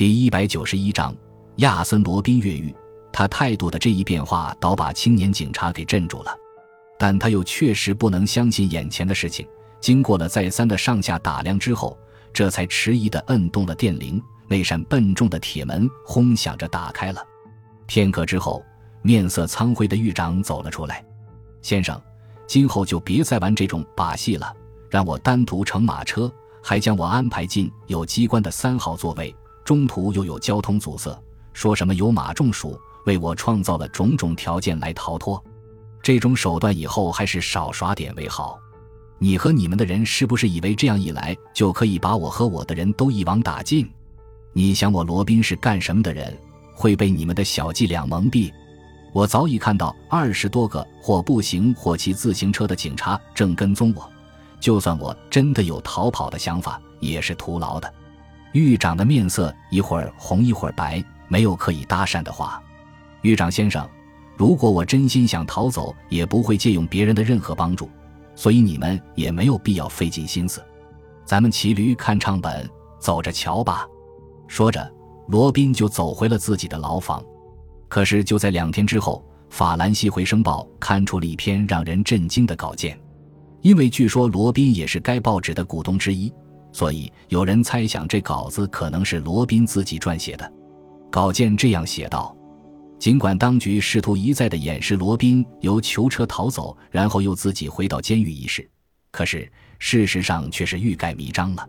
第一百九十一章亚森·罗宾越狱。他态度的这一变化，倒把青年警察给镇住了。但他又确实不能相信眼前的事情。经过了再三的上下打量之后，这才迟疑地摁动了电铃。那扇笨重的铁门轰响着打开了。片刻之后，面色苍灰的狱长走了出来：“先生，今后就别再玩这种把戏了。让我单独乘马车，还将我安排进有机关的三号座位。”中途又有交通阻塞，说什么有马中暑，为我创造了种种条件来逃脱。这种手段以后还是少耍点为好。你和你们的人是不是以为这样一来就可以把我和我的人都一网打尽？你想我罗宾是干什么的人，会被你们的小伎俩蒙蔽？我早已看到二十多个或步行或骑自行车的警察正跟踪我，就算我真的有逃跑的想法，也是徒劳的。狱长的面色一会儿红一会儿白，没有可以搭讪的话。狱长先生，如果我真心想逃走，也不会借用别人的任何帮助，所以你们也没有必要费尽心思。咱们骑驴看唱本，走着瞧吧。说着，罗宾就走回了自己的牢房。可是就在两天之后，《法兰西回声报》刊出了一篇让人震惊的稿件，因为据说罗宾也是该报纸的股东之一。所以有人猜想，这稿子可能是罗宾自己撰写的。稿件这样写道：尽管当局试图一再的掩饰罗宾由囚车逃走，然后又自己回到监狱一事，可是事实上却是欲盖弥彰了。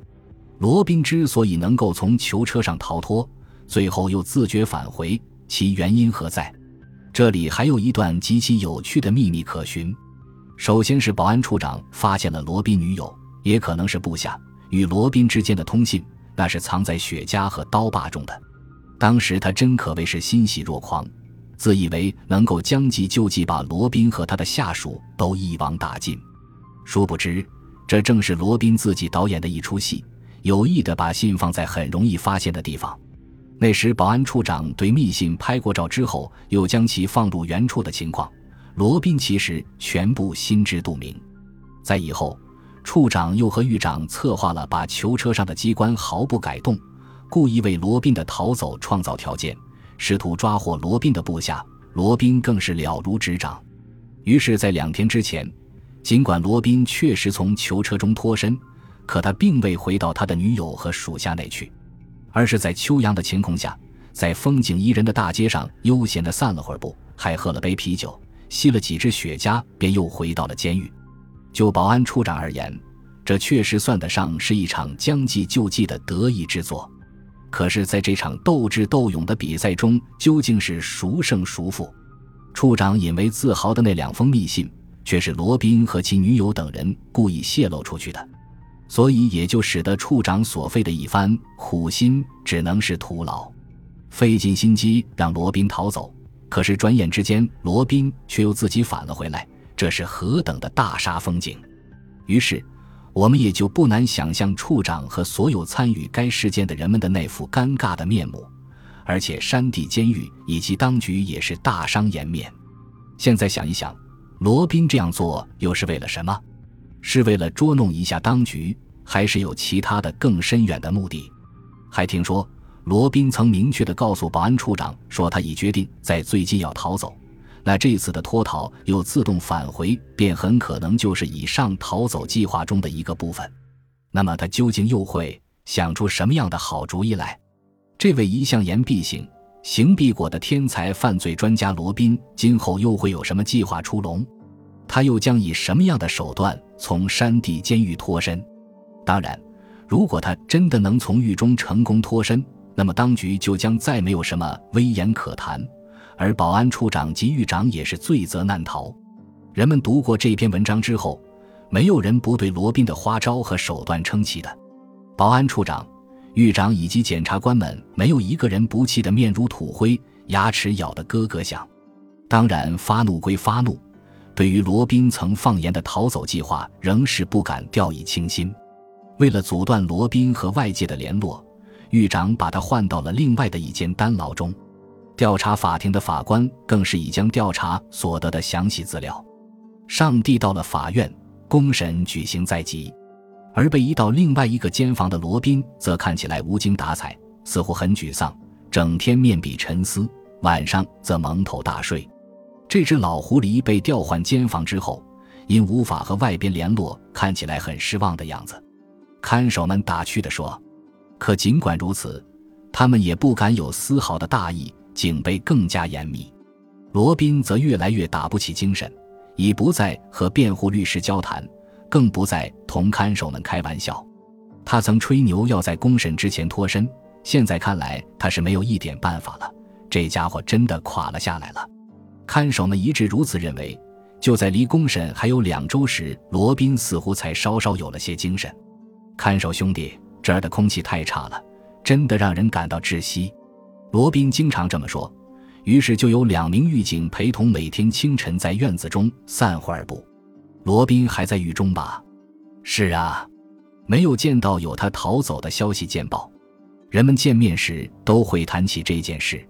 罗宾之所以能够从囚车上逃脱，最后又自觉返回，其原因何在？这里还有一段极其有趣的秘密可寻。首先是保安处长发现了罗宾女友，也可能是部下。与罗宾之间的通信，那是藏在雪茄和刀把中的。当时他真可谓是欣喜若狂，自以为能够将计就计，把罗宾和他的下属都一网打尽。殊不知，这正是罗宾自己导演的一出戏，有意的把信放在很容易发现的地方。那时，保安处长对密信拍过照之后，又将其放入原处的情况，罗宾其实全部心知肚明。在以后。处长又和狱长策划了把囚车上的机关毫不改动，故意为罗宾的逃走创造条件，试图抓获罗宾的部下。罗宾更是了如指掌。于是，在两天之前，尽管罗宾确实从囚车中脱身，可他并未回到他的女友和属下那去，而是在秋阳的晴空下，在风景宜人的大街上悠闲地散了会儿步，还喝了杯啤酒，吸了几支雪茄，便又回到了监狱。就保安处长而言，这确实算得上是一场将计就计的得意之作。可是，在这场斗智斗勇的比赛中，究竟是孰胜孰负？处长引为自豪的那两封密信，却是罗宾和其女友等人故意泄露出去的，所以也就使得处长所费的一番苦心只能是徒劳。费尽心机让罗宾逃走，可是转眼之间，罗宾却又自己返了回来。这是何等的大煞风景！于是，我们也就不难想象处长和所有参与该事件的人们的那副尴尬的面目。而且，山地监狱以及当局也是大伤颜面。现在想一想，罗宾这样做又是为了什么？是为了捉弄一下当局，还是有其他的更深远的目的？还听说，罗宾曾明确地告诉保安处长说，他已决定在最近要逃走。那这次的脱逃又自动返回，便很可能就是以上逃走计划中的一个部分。那么他究竟又会想出什么样的好主意来？这位一向言必行、行必果的天才犯罪专家罗宾，今后又会有什么计划出笼？他又将以什么样的手段从山地监狱脱身？当然，如果他真的能从狱中成功脱身，那么当局就将再没有什么威严可谈。而保安处长及狱长也是罪责难逃。人们读过这篇文章之后，没有人不对罗宾的花招和手段称奇的。保安处长、狱长以及检察官们没有一个人不气得面如土灰，牙齿咬得咯咯响。当然，发怒归发怒，对于罗宾曾放言的逃走计划，仍是不敢掉以轻心。为了阻断罗宾和外界的联络，狱长把他换到了另外的一间单牢中。调查法庭的法官更是已将调查所得的详细资料上递到了法院，公审举行在即。而被移到另外一个监房的罗宾则看起来无精打采，似乎很沮丧，整天面壁沉思，晚上则蒙头大睡。这只老狐狸被调换监房之后，因无法和外边联络，看起来很失望的样子。看守们打趣地说：“可尽管如此，他们也不敢有丝毫的大意，警备更加严密。”罗宾则越来越打不起精神，已不再和辩护律师交谈，更不再同看守们开玩笑。他曾吹牛要在公审之前脱身，现在看来他是没有一点办法了。这家伙真的垮了下来了。看守们一致如此认为。就在离公审还有两周时，罗宾似乎才稍稍有了些精神。看守兄弟，这儿的空气太差了，真的让人感到窒息。罗宾经常这么说。于是就有两名狱警陪同，每天清晨在院子中散会儿步。罗宾还在狱中吧？是啊，没有见到有他逃走的消息见报。人们见面时都会谈起这件事。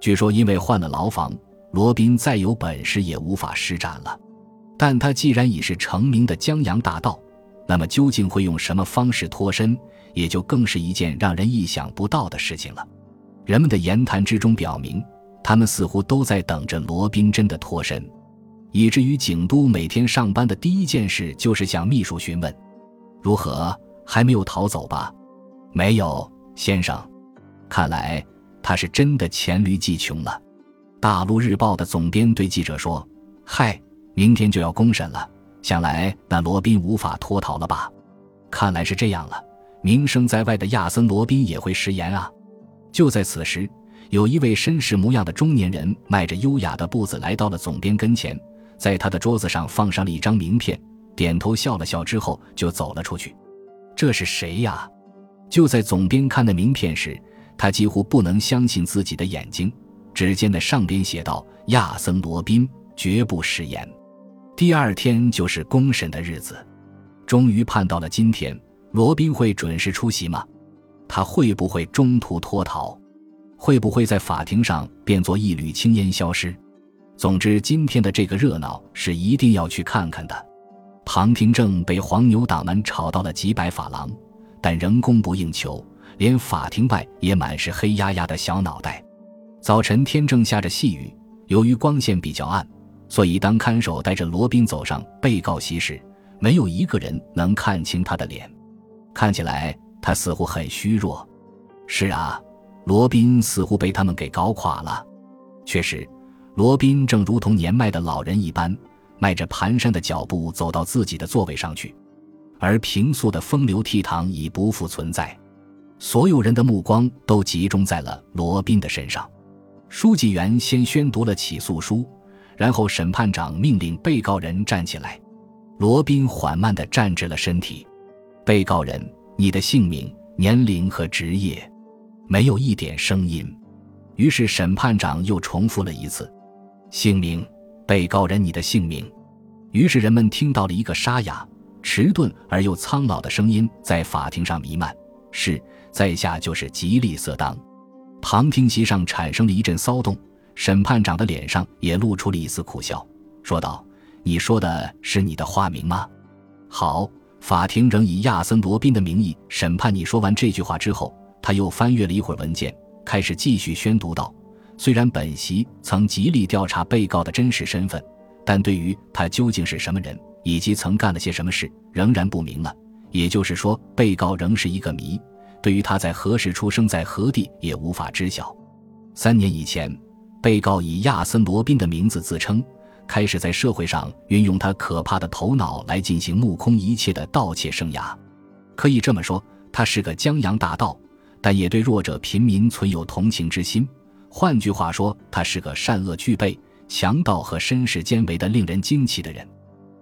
据说因为换了牢房，罗宾再有本事也无法施展了。但他既然已是成名的江洋大盗。那么究竟会用什么方式脱身，也就更是一件让人意想不到的事情了。人们的言谈之中表明，他们似乎都在等着罗宾真的脱身，以至于警督每天上班的第一件事就是向秘书询问：“如何？还没有逃走吧？”“没有，先生。”看来他是真的黔驴技穷了。大陆日报的总编对记者说：“嗨，明天就要公审了。”想来那罗宾无法脱逃了吧？看来是这样了。名声在外的亚森·罗宾也会食言啊！就在此时，有一位绅士模样的中年人迈着优雅的步子来到了总编跟前，在他的桌子上放上了一张名片，点头笑了笑之后就走了出去。这是谁呀？就在总编看的名片时，他几乎不能相信自己的眼睛。只见那上边写道：“亚森·罗宾绝不食言。”第二天就是公审的日子，终于盼到了今天。罗宾会准时出席吗？他会不会中途脱逃？会不会在法庭上变作一缕青烟消失？总之，今天的这个热闹是一定要去看看的。旁听证被黄牛党们炒到了几百法郎，但仍供不应求，连法庭外也满是黑压压的小脑袋。早晨天正下着细雨，由于光线比较暗。所以，当看守带着罗宾走上被告席时，没有一个人能看清他的脸。看起来他似乎很虚弱。是啊，罗宾似乎被他们给搞垮了。确实，罗宾正如同年迈的老人一般，迈着蹒跚的脚步走到自己的座位上去，而平素的风流倜傥已不复存在。所有人的目光都集中在了罗宾的身上。书记员先宣读了起诉书。然后，审判长命令被告人站起来。罗宾缓慢地站直了身体。被告人，你的姓名、年龄和职业。没有一点声音。于是，审判长又重复了一次：“姓名，被告人，你的姓名。”于是，人们听到了一个沙哑、迟钝而又苍老的声音在法庭上弥漫：“是，在下就是吉利瑟当。”旁听席上产生了一阵骚动。审判长的脸上也露出了一丝苦笑，说道：“你说的是你的化名吗？”好，法庭仍以亚森·罗宾的名义审判你。说完这句话之后，他又翻阅了一会儿文件，开始继续宣读道：“虽然本席曾极力调查被告的真实身份，但对于他究竟是什么人，以及曾干了些什么事，仍然不明了。也就是说，被告仍是一个谜。对于他在何时出生在何地，也无法知晓。三年以前。”被告以亚森·罗宾的名字自称，开始在社会上运用他可怕的头脑来进行目空一切的盗窃生涯。可以这么说，他是个江洋大盗，但也对弱者贫民存有同情之心。换句话说，他是个善恶俱备、强盗和绅士兼为的令人惊奇的人。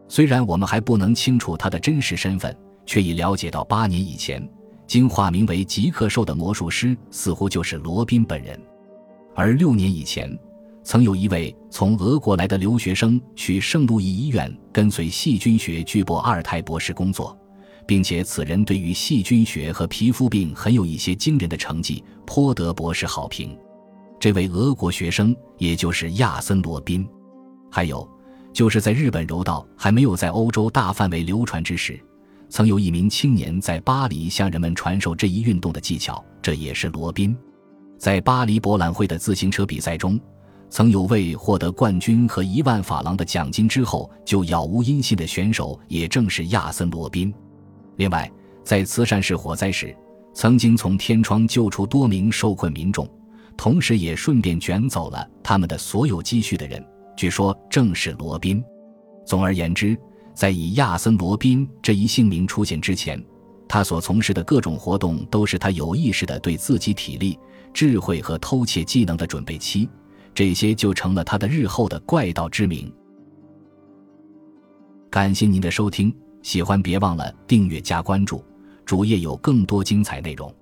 虽然我们还不能清楚他的真实身份，却已了解到八年以前，经化名为吉克兽的魔术师似乎就是罗宾本人。而六年以前，曾有一位从俄国来的留学生去圣路易医院跟随细菌学巨博阿尔泰博士工作，并且此人对于细菌学和皮肤病很有一些惊人的成绩，颇得博士好评。这位俄国学生也就是亚森·罗宾。还有，就是在日本柔道还没有在欧洲大范围流传之时，曾有一名青年在巴黎向人们传授这一运动的技巧，这也是罗宾。在巴黎博览会的自行车比赛中，曾有位获得冠军和一万法郎的奖金之后就杳无音信的选手，也正是亚森·罗宾。另外，在慈善市火灾时，曾经从天窗救出多名受困民众，同时也顺便卷走了他们的所有积蓄的人，据说正是罗宾。总而言之。在以亚森·罗宾这一姓名出现之前，他所从事的各种活动都是他有意识的对自己体力、智慧和偷窃技能的准备期，这些就成了他的日后的怪盗之名。感谢您的收听，喜欢别忘了订阅加关注，主页有更多精彩内容。